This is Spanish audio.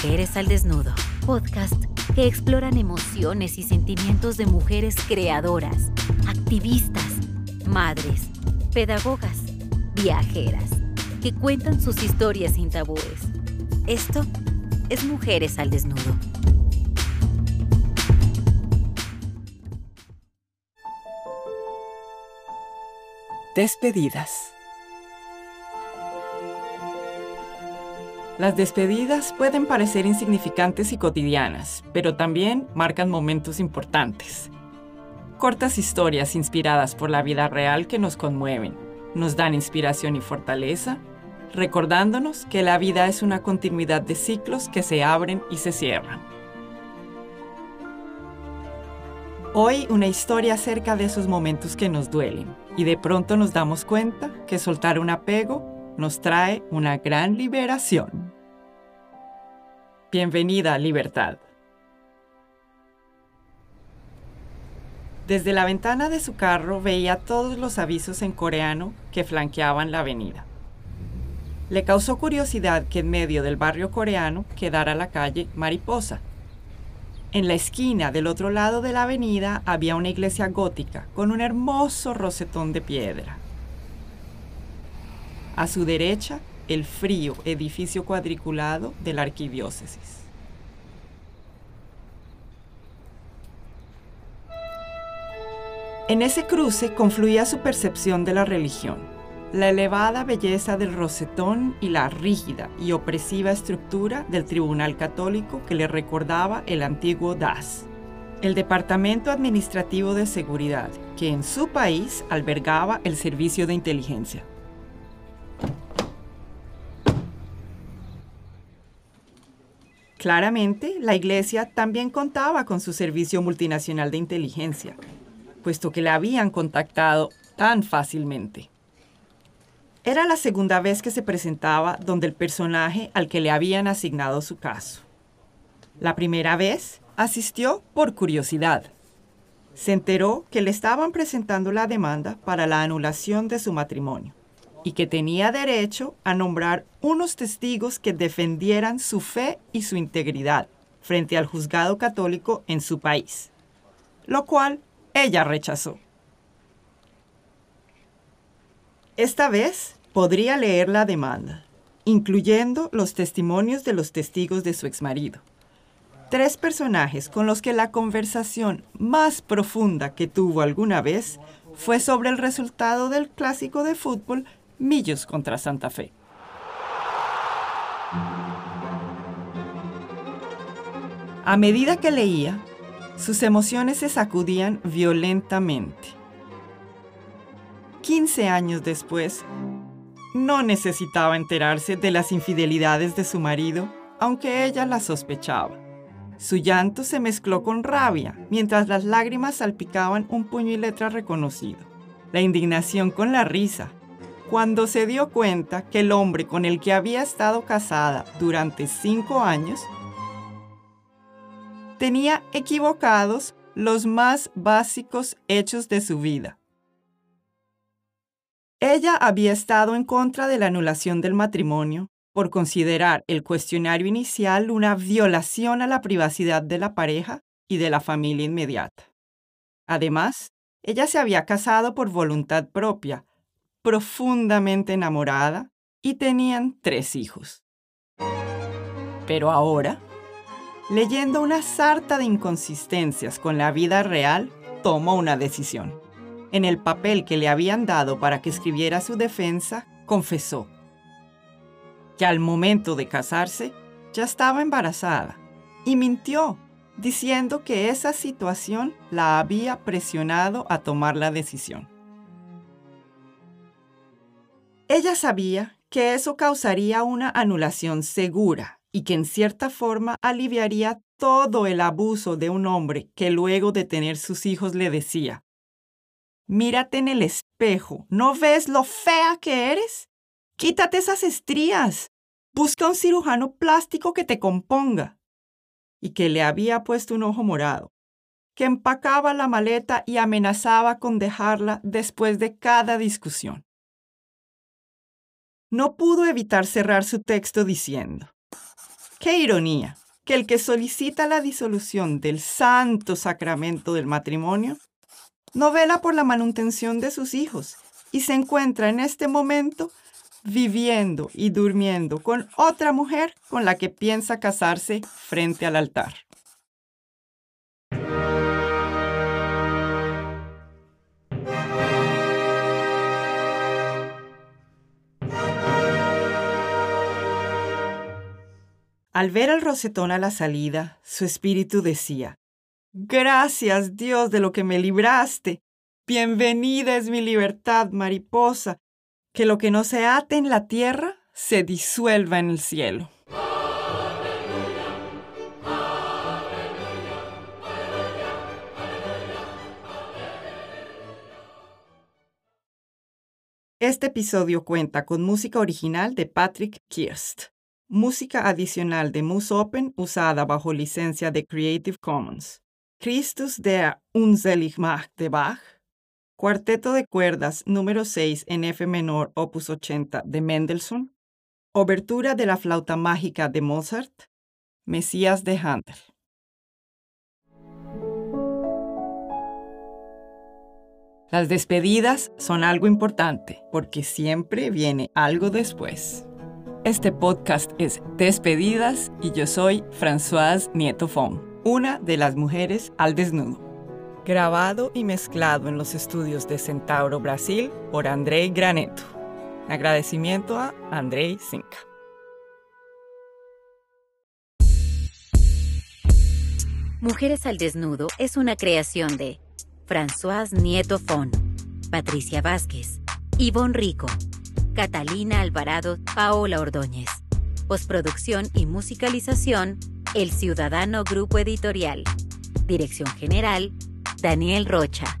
Mujeres al Desnudo, podcast que exploran emociones y sentimientos de mujeres creadoras, activistas, madres, pedagogas, viajeras, que cuentan sus historias sin tabúes. Esto es Mujeres al Desnudo. Despedidas. Las despedidas pueden parecer insignificantes y cotidianas, pero también marcan momentos importantes. Cortas historias inspiradas por la vida real que nos conmueven, nos dan inspiración y fortaleza, recordándonos que la vida es una continuidad de ciclos que se abren y se cierran. Hoy una historia acerca de esos momentos que nos duelen y de pronto nos damos cuenta que soltar un apego nos trae una gran liberación. Bienvenida Libertad. Desde la ventana de su carro veía todos los avisos en coreano que flanqueaban la avenida. Le causó curiosidad que en medio del barrio coreano quedara la calle Mariposa. En la esquina del otro lado de la avenida había una iglesia gótica con un hermoso rosetón de piedra. A su derecha, el frío edificio cuadriculado de la arquidiócesis. En ese cruce confluía su percepción de la religión, la elevada belleza del rosetón y la rígida y opresiva estructura del tribunal católico que le recordaba el antiguo DAS, el Departamento Administrativo de Seguridad, que en su país albergaba el servicio de inteligencia. Claramente, la Iglesia también contaba con su servicio multinacional de inteligencia, puesto que la habían contactado tan fácilmente. Era la segunda vez que se presentaba donde el personaje al que le habían asignado su caso. La primera vez asistió por curiosidad. Se enteró que le estaban presentando la demanda para la anulación de su matrimonio y que tenía derecho a nombrar unos testigos que defendieran su fe y su integridad frente al juzgado católico en su país, lo cual ella rechazó. Esta vez podría leer la demanda, incluyendo los testimonios de los testigos de su exmarido. Tres personajes con los que la conversación más profunda que tuvo alguna vez fue sobre el resultado del clásico de fútbol Millos contra Santa Fe. A medida que leía, sus emociones se sacudían violentamente. 15 años después, no necesitaba enterarse de las infidelidades de su marido, aunque ella las sospechaba. Su llanto se mezcló con rabia, mientras las lágrimas salpicaban un puño y letra reconocido. La indignación con la risa, cuando se dio cuenta que el hombre con el que había estado casada durante cinco años tenía equivocados los más básicos hechos de su vida. Ella había estado en contra de la anulación del matrimonio por considerar el cuestionario inicial una violación a la privacidad de la pareja y de la familia inmediata. Además, ella se había casado por voluntad propia, profundamente enamorada y tenían tres hijos. Pero ahora, leyendo una sarta de inconsistencias con la vida real, tomó una decisión. En el papel que le habían dado para que escribiera su defensa, confesó que al momento de casarse ya estaba embarazada y mintió diciendo que esa situación la había presionado a tomar la decisión. Ella sabía que eso causaría una anulación segura y que en cierta forma aliviaría todo el abuso de un hombre que luego de tener sus hijos le decía, Mírate en el espejo, ¿no ves lo fea que eres? Quítate esas estrías, busca un cirujano plástico que te componga. Y que le había puesto un ojo morado, que empacaba la maleta y amenazaba con dejarla después de cada discusión no pudo evitar cerrar su texto diciendo, Qué ironía que el que solicita la disolución del santo sacramento del matrimonio no vela por la manutención de sus hijos y se encuentra en este momento viviendo y durmiendo con otra mujer con la que piensa casarse frente al altar. Al ver al rosetón a la salida, su espíritu decía, Gracias Dios de lo que me libraste. Bienvenida es mi libertad, mariposa, que lo que no se ate en la tierra se disuelva en el cielo. Este episodio cuenta con música original de Patrick Kirst, música adicional de Moose Open usada bajo licencia de Creative Commons, Christus der Unseligmacht de Bach, Cuarteto de cuerdas número 6 en F menor opus 80 de Mendelssohn, Obertura de la flauta mágica de Mozart, Mesías de Handel. Las despedidas son algo importante porque siempre viene algo después. Este podcast es Despedidas y yo soy Françoise Nieto Fon, una de las mujeres al desnudo grabado y mezclado en los estudios de Centauro, Brasil, por Andrei Graneto. Agradecimiento a Andrei Zinca. Mujeres al Desnudo es una creación de Françoise Nieto Fon, Patricia Vázquez, Ivonne Rico, Catalina Alvarado, Paola Ordóñez. Postproducción y musicalización, El Ciudadano Grupo Editorial. Dirección General, Daniel Rocha.